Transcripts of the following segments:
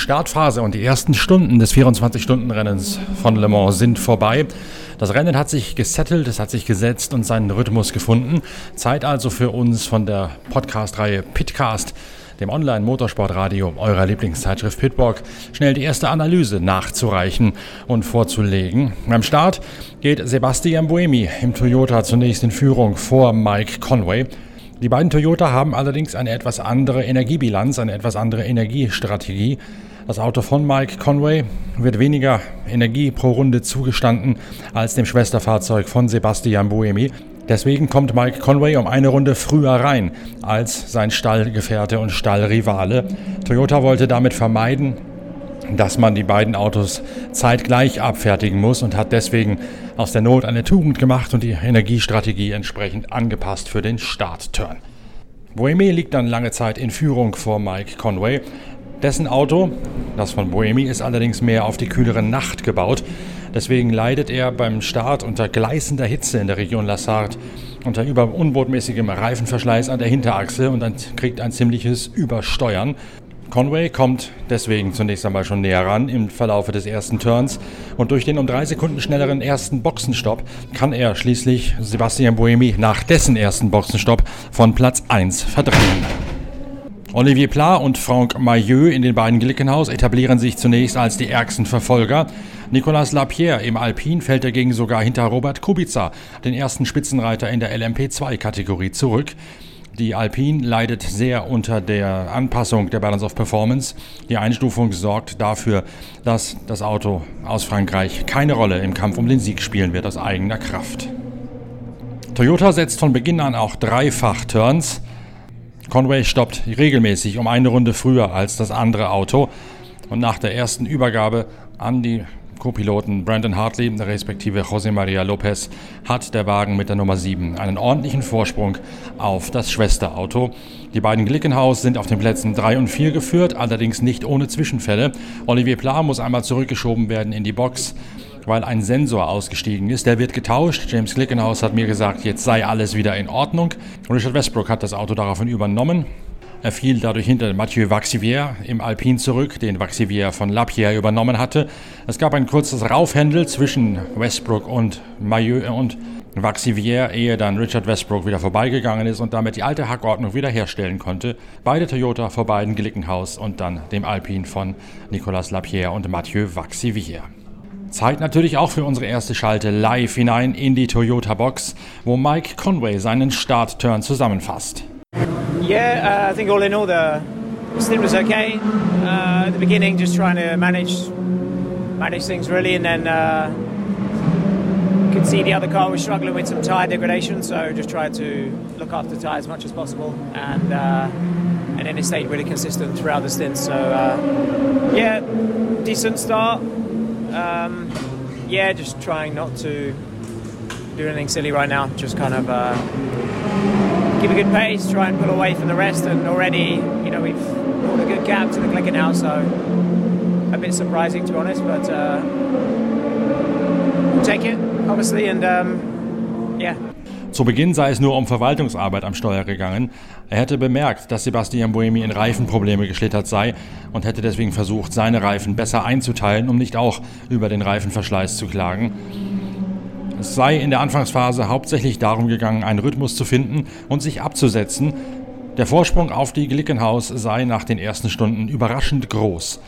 Startphase und die ersten Stunden des 24-Stunden-Rennens von Le Mans sind vorbei. Das Rennen hat sich gesettelt, es hat sich gesetzt und seinen Rhythmus gefunden. Zeit also für uns von der Podcast-Reihe Pitcast, dem Online-Motorsportradio eurer Lieblingszeitschrift Pitwalk, schnell die erste Analyse nachzureichen und vorzulegen. Beim Start geht Sebastian Buemi im Toyota zunächst in Führung vor Mike Conway. Die beiden Toyota haben allerdings eine etwas andere Energiebilanz, eine etwas andere Energiestrategie. Das Auto von Mike Conway wird weniger Energie pro Runde zugestanden als dem Schwesterfahrzeug von Sebastian Buemi. Deswegen kommt Mike Conway um eine Runde früher rein als sein Stallgefährte und Stallrivale. Toyota wollte damit vermeiden, dass man die beiden Autos zeitgleich abfertigen muss und hat deswegen aus der Not eine Tugend gemacht und die Energiestrategie entsprechend angepasst für den Startturn. Boemi liegt dann lange Zeit in Führung vor Mike Conway. Dessen Auto, das von Boemi, ist allerdings mehr auf die kühlere Nacht gebaut. Deswegen leidet er beim Start unter gleißender Hitze in der Region Lassard, unter über unbotmäßigem Reifenverschleiß an der Hinterachse und kriegt ein ziemliches Übersteuern. Conway kommt deswegen zunächst einmal schon näher ran im Verlaufe des ersten Turns und durch den um drei Sekunden schnelleren ersten Boxenstopp kann er schließlich Sebastian Buemi nach dessen ersten Boxenstopp von Platz 1 verdrängen. Olivier Pla und Franck Maillot in den beiden Glickenhaus etablieren sich zunächst als die ärgsten Verfolger. Nicolas Lapierre im Alpin fällt dagegen sogar hinter Robert Kubica, den ersten Spitzenreiter in der LMP2-Kategorie, zurück. Die Alpine leidet sehr unter der Anpassung der Balance of Performance. Die Einstufung sorgt dafür, dass das Auto aus Frankreich keine Rolle im Kampf um den Sieg spielen wird aus eigener Kraft. Toyota setzt von Beginn an auch dreifach Turns. Conway stoppt regelmäßig um eine Runde früher als das andere Auto und nach der ersten Übergabe an die Co-Piloten Brandon Hartley respektive José María López hat der Wagen mit der Nummer 7 einen ordentlichen Vorsprung auf das Schwesterauto. Die beiden Glickenhaus sind auf den Plätzen 3 und 4 geführt, allerdings nicht ohne Zwischenfälle. Olivier Pla muss einmal zurückgeschoben werden in die Box weil ein Sensor ausgestiegen ist. Der wird getauscht. James Glickenhaus hat mir gesagt, jetzt sei alles wieder in Ordnung. Richard Westbrook hat das Auto daraufhin übernommen. Er fiel dadurch hinter Mathieu Vaxivier im Alpin zurück, den Vaxivier von Lapierre übernommen hatte. Es gab ein kurzes Raufhändel zwischen Westbrook und Maillot und Vaxivier, ehe dann Richard Westbrook wieder vorbeigegangen ist und damit die alte Hackordnung wiederherstellen konnte. Beide Toyota vor beiden Glickenhaus und dann dem Alpin von Nicolas Lapierre und Mathieu Vaxivier. Zeit natürlich auch für unsere erste Schalte live hinein in die Toyota Box, wo Mike Conway seinen Startturn zusammenfasst. Yeah, uh, I think all in all the stint was okay. Uh, at the beginning, just trying to manage manage things really, and then uh, could see the other car was struggling with some tyre degradation, so just tried to look after the tyre as much as possible, and uh, and then it stayed really consistent throughout the stint. So uh, yeah, decent start. Um, yeah, just trying not to do anything silly right now. Just kind of uh, keep a good pace, try and pull away from the rest. And already, you know, we've pulled a good gap to the clicker now, so a bit surprising to be honest, but uh, we'll take it, obviously, and um, yeah. Zu Beginn sei es nur um Verwaltungsarbeit am Steuer gegangen. Er hätte bemerkt, dass Sebastian Buemi in Reifenprobleme geschlittert sei und hätte deswegen versucht, seine Reifen besser einzuteilen, um nicht auch über den Reifenverschleiß zu klagen. Es sei in der Anfangsphase hauptsächlich darum gegangen, einen Rhythmus zu finden und sich abzusetzen. Der Vorsprung auf die Glickenhaus sei nach den ersten Stunden überraschend groß.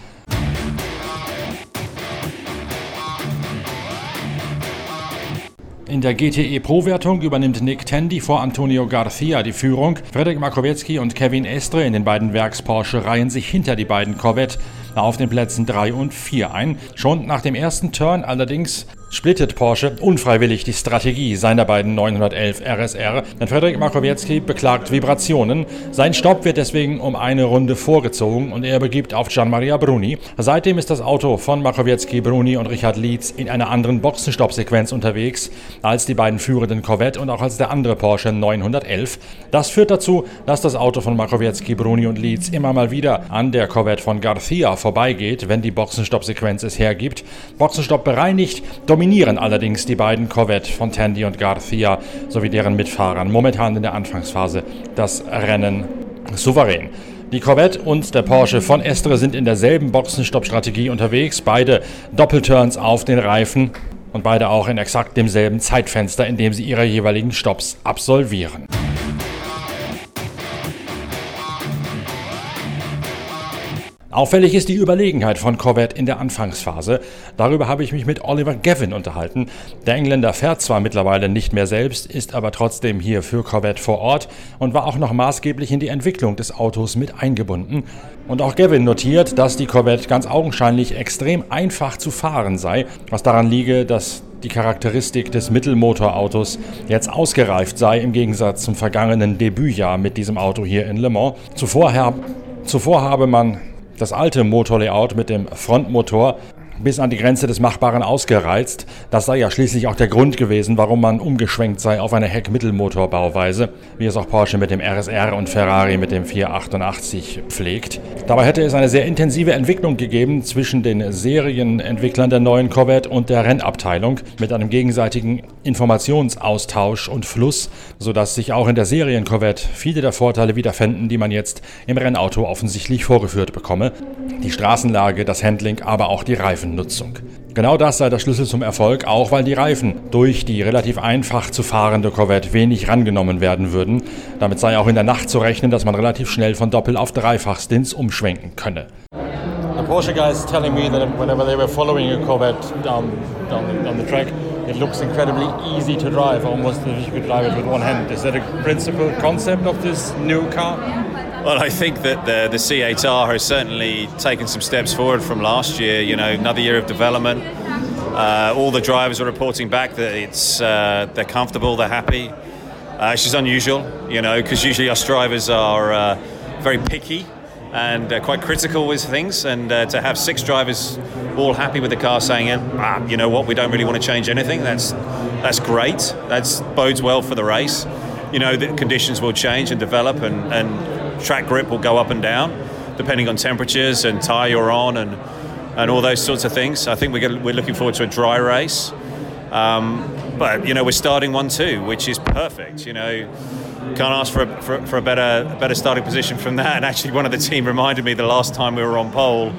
In der GTE Pro-Wertung übernimmt Nick Tandy vor Antonio Garcia die Führung. Frederik Makowiecki und Kevin Estre in den beiden Werks Porsche reihen sich hinter die beiden Corvette auf den Plätzen 3 und 4 ein. Schon nach dem ersten Turn allerdings splittet Porsche unfreiwillig die Strategie seiner beiden 911 RSR, denn Frederik Makowiecki beklagt Vibrationen. Sein Stopp wird deswegen um eine Runde vorgezogen und er begibt auf Gianmaria Bruni. Seitdem ist das Auto von Makowiecki, Bruni und Richard Lietz in einer anderen Boxenstoppsequenz unterwegs als die beiden führenden Corvette und auch als der andere Porsche 911. Das führt dazu, dass das Auto von Makowiecki, Bruni und Lietz immer mal wieder an der Corvette von Garcia vorbeigeht, wenn die Boxenstoppsequenz es hergibt. Boxenstopp bereinigt, dominiert dominieren allerdings die beiden Corvette von Tandy und Garcia sowie deren Mitfahrern momentan in der Anfangsphase das Rennen souverän. Die Corvette und der Porsche von Estre sind in derselben Boxenstopp-Strategie unterwegs, beide Doppelturns auf den Reifen und beide auch in exakt demselben Zeitfenster, in dem sie ihre jeweiligen Stops absolvieren. Auffällig ist die Überlegenheit von Corvette in der Anfangsphase. Darüber habe ich mich mit Oliver Gavin unterhalten. Der Engländer fährt zwar mittlerweile nicht mehr selbst, ist aber trotzdem hier für Corvette vor Ort und war auch noch maßgeblich in die Entwicklung des Autos mit eingebunden. Und auch Gavin notiert, dass die Corvette ganz augenscheinlich extrem einfach zu fahren sei, was daran liege, dass die Charakteristik des Mittelmotorautos jetzt ausgereift sei im Gegensatz zum vergangenen Debütjahr mit diesem Auto hier in Le Mans. Zuvor, zuvor habe man das alte Motorlayout mit dem Frontmotor bis an die Grenze des Machbaren ausgereizt. Das sei ja schließlich auch der Grund gewesen, warum man umgeschwenkt sei auf eine Heckmittelmotorbauweise, wie es auch Porsche mit dem RSR und Ferrari mit dem 488 pflegt. Dabei hätte es eine sehr intensive Entwicklung gegeben zwischen den Serienentwicklern der neuen Corvette und der Rennabteilung mit einem gegenseitigen Informationsaustausch und Fluss, sodass sich auch in der Serien-Corvette viele der Vorteile wiederfänden, die man jetzt im Rennauto offensichtlich vorgeführt bekomme. Die Straßenlage, das Handling, aber auch die Reifen. Reifennutzung. Genau das sei der Schlüssel zum Erfolg, auch weil die Reifen durch die relativ einfach zu fahrende Corvette wenig rangenommen werden würden. Damit sei auch in der Nacht zu rechnen, dass man relativ schnell von Doppel- auf Dreifach-Stints umschwenken könne. The Porsche guys telling me that whenever they were following a Corvette down, down, down the track, it looks incredibly easy to drive, almost if you could drive it with one hand. Is that a principal concept of this new car? Well, I think that the, the C8R has certainly taken some steps forward from last year. You know, another year of development. Uh, all the drivers are reporting back that it's uh, they're comfortable, they're happy. Uh, it's just unusual, you know, because usually us drivers are uh, very picky and uh, quite critical with things. And uh, to have six drivers all happy with the car, saying, ah, "You know what? We don't really want to change anything." That's that's great. That bodes well for the race. You know, the conditions will change and develop, and, and track grip will go up and down depending on temperatures and tyre you're on and and all those sorts of things. I think we're, we're looking forward to a dry race. Um, but you know we're starting one too, which is perfect. You know, can't ask for a, for, for a better a better starting position from that. And actually, one of the team reminded me the last time we were on pole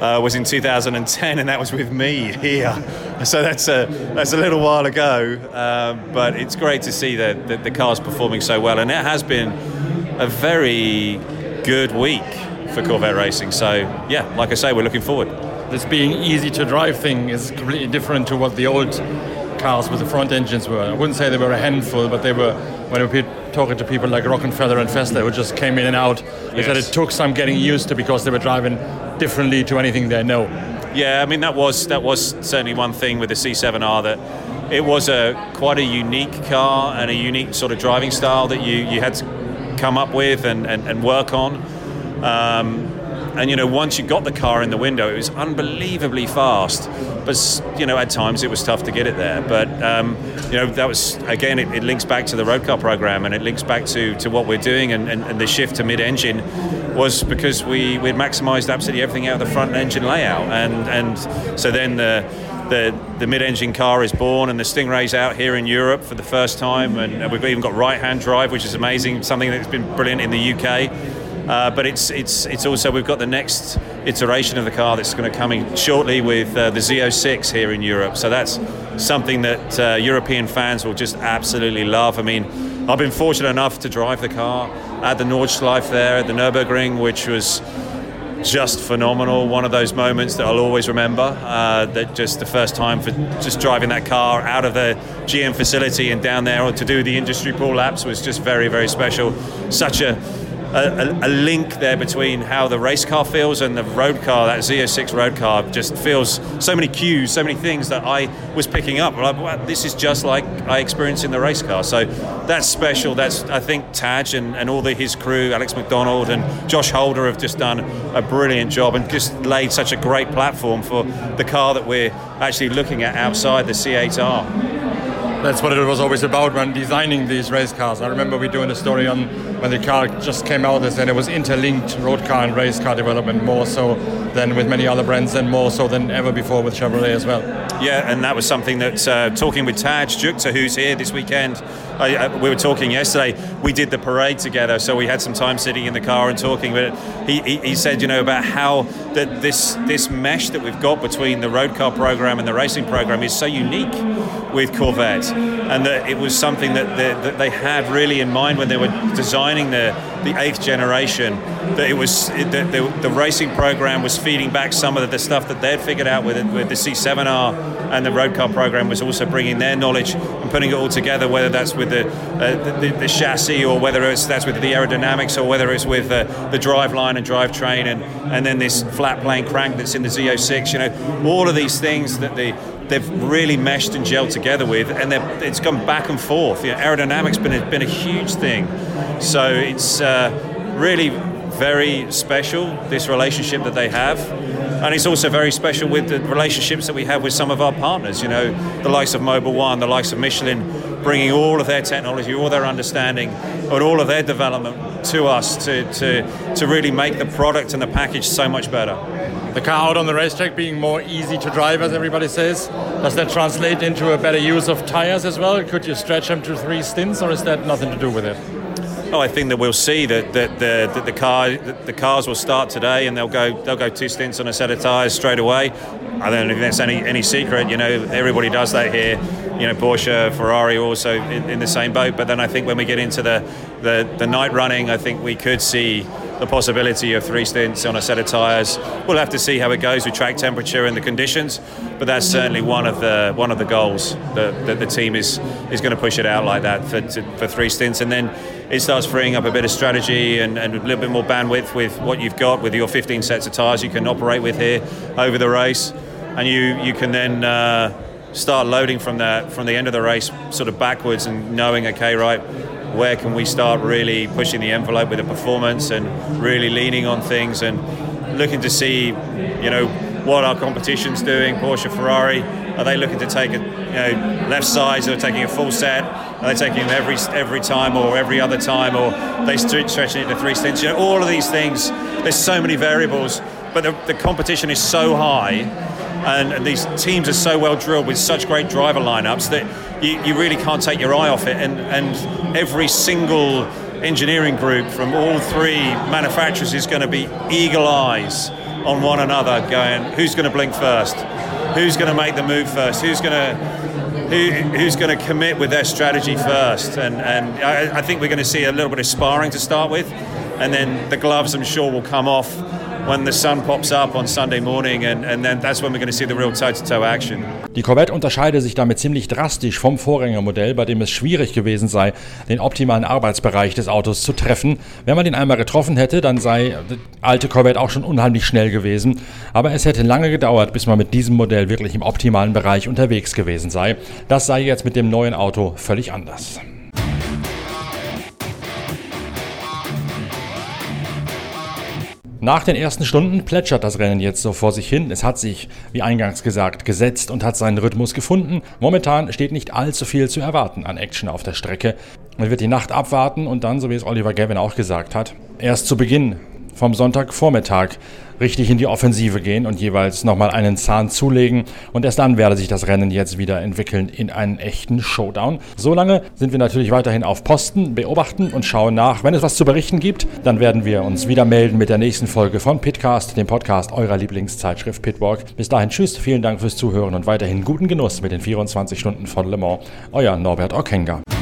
uh, was in 2010, and that was with me here. So that's a that's a little while ago. Uh, but it's great to see that, that the car's performing so well, and it has been a very good week for Corvette racing. So, yeah, like I say, we're looking forward. This being easy to drive thing is completely different to what the old cars with the front engines were. I wouldn't say they were a handful, but they were, when we were talking to people like Rockenfeller and Fessler who just came in and out, they yes. said it took some getting used to because they were driving differently to anything they know. Yeah, I mean, that was, that was certainly one thing with the C7R that it was a quite a unique car and a unique sort of driving style that you, you had to come up with and, and, and work on. Um, and you know, once you got the car in the window, it was unbelievably fast. But you know, at times it was tough to get it there. But um, you know, that was again, it, it, links back to the road car program, and it links back to, to what we're doing, and, and, and the shift to mid-engine was because we we'd maximised absolutely everything out of the front engine layout, and and so then the the, the mid-engine car is born and the Stingray's out here in Europe for the first time. And we've even got right-hand drive which is amazing something that's been brilliant in the UK uh, but it's it's it's also we've got the next iteration of the car that's going to come in shortly with uh, the Z06 here in Europe. So that's something that uh, European fans will just absolutely love. I mean I've been fortunate enough to drive the car at the Nordschleife there at the Nürburgring which was just phenomenal. One of those moments that I'll always remember. Uh, that just the first time for just driving that car out of the GM facility and down there or to do the industry pool laps was just very, very special. Such a a, a, link there between how the race car feels and the road car, that Z06 road car, just feels so many cues, so many things that I was picking up. Like, well, this is just like I experienced in the race car. So that's special. That's I think Taj and, and all the, his crew, Alex McDonald and Josh Holder have just done a brilliant job and just laid such a great platform for the car that we're actually looking at outside the C8R. That's what it was always about when designing these race cars. I remember we doing a story on when the car just came out and it was interlinked road car and race car development more so than with many other brands and more so than ever before with Chevrolet as well. Yeah, and that was something that uh, talking with Taj Jukta, who's here this weekend, I, I, we were talking yesterday. We did the parade together, so we had some time sitting in the car and talking. But he, he, he said, you know, about how that this this mesh that we've got between the road car program and the racing program is so unique with Corvette, and that it was something that, the, that they had really in mind when they were designing the the eighth generation. That it was that the, the racing program was feeding back some of the stuff that they'd figured out with with the C7R, and the road car program was also bringing their knowledge and putting it all together. Whether that's with the uh, the, the, chassis or whether it's that's with the aerodynamics or whether it's with uh, the drive line and drivetrain and and then this flat plane crank that's in the Z06. You know, all of these things that the they've really meshed and gelled together with, and it's gone back and forth. You know, aerodynamics been a, been a huge thing, so it's uh, really very special this relationship that they have, and it's also very special with the relationships that we have with some of our partners. You know, the likes of Mobile One, the likes of Michelin, bringing all of their technology, all their understanding, and all of their development to us to to to really make the product and the package so much better the car out on the racetrack being more easy to drive, as everybody says. Does that translate into a better use of tires as well? Could you stretch them to three stints, or is that nothing to do with it? Oh, I think that we'll see that, that the, the, the car the cars will start today and they'll go they'll go two stints on a set of tyres straight away. I don't think that's any any secret. You know, everybody does that here. You know, Porsche, Ferrari also in, in the same boat. But then I think when we get into the, the the night running, I think we could see the possibility of three stints on a set of tyres. We'll have to see how it goes with track temperature and the conditions, but that's certainly one of the one of the goals that, that the team is is going to push it out like that for, to, for three stints, and then it starts freeing up a bit of strategy and, and, a little bit more bandwidth with what you've got with your 15 sets of tyres you can operate with here over the race, and you you can then. Uh, start loading from the from the end of the race sort of backwards and knowing okay right where can we start really pushing the envelope with the performance and really leaning on things and looking to see, you know, what our competition's doing. Porsche, Ferrari, are they looking to take a, you know, left sides? Are taking a full set? Are they taking them every every time or every other time, or they stretching it to three stints? You know, all of these things. There's so many variables, but the, the competition is so high and, and, these teams are so well drilled with such great driver lineups that you, you really can't take your eye off it. And, and every single engineering group from all three manufacturers is going to be eagle eyes on one another, going, who's going to blink first? Who's going to make the move first? Who's going to who, who's going to commit with their strategy first? And, and I, I think we're going to see a little bit of sparring to start with, and then the gloves, I'm sure, will come off when the sun pops up on Sunday morning and, and then that's when we're going to see the real toe-to-toe action. Die Corvette unterscheide sich damit ziemlich drastisch vom Vorgängermodell, bei dem es schwierig gewesen sei, den optimalen Arbeitsbereich des Autos zu treffen. Wenn man den einmal getroffen hätte, dann sei die alte Corvette auch schon unheimlich schnell gewesen. Aber es hätte lange gedauert, bis man mit diesem Modell wirklich im optimalen Bereich unterwegs gewesen sei. Das sei jetzt mit dem neuen Auto völlig anders. Nach den ersten Stunden plätschert das Rennen jetzt so vor sich hin. Es hat sich, wie eingangs gesagt, gesetzt und hat seinen Rhythmus gefunden. Momentan steht nicht allzu viel zu erwarten an Action auf der Strecke. Man wird die Nacht abwarten und dann, so wie es Oliver Gavin auch gesagt hat, erst zu Beginn vom Sonntagvormittag richtig in die Offensive gehen und jeweils nochmal einen Zahn zulegen. Und erst dann werde sich das Rennen jetzt wieder entwickeln in einen echten Showdown. Solange sind wir natürlich weiterhin auf Posten, beobachten und schauen nach. Wenn es was zu berichten gibt, dann werden wir uns wieder melden mit der nächsten Folge von Pitcast, dem Podcast eurer Lieblingszeitschrift Pitwalk. Bis dahin, tschüss, vielen Dank fürs Zuhören und weiterhin guten Genuss mit den 24 Stunden von Le Mans. Euer Norbert Okenga.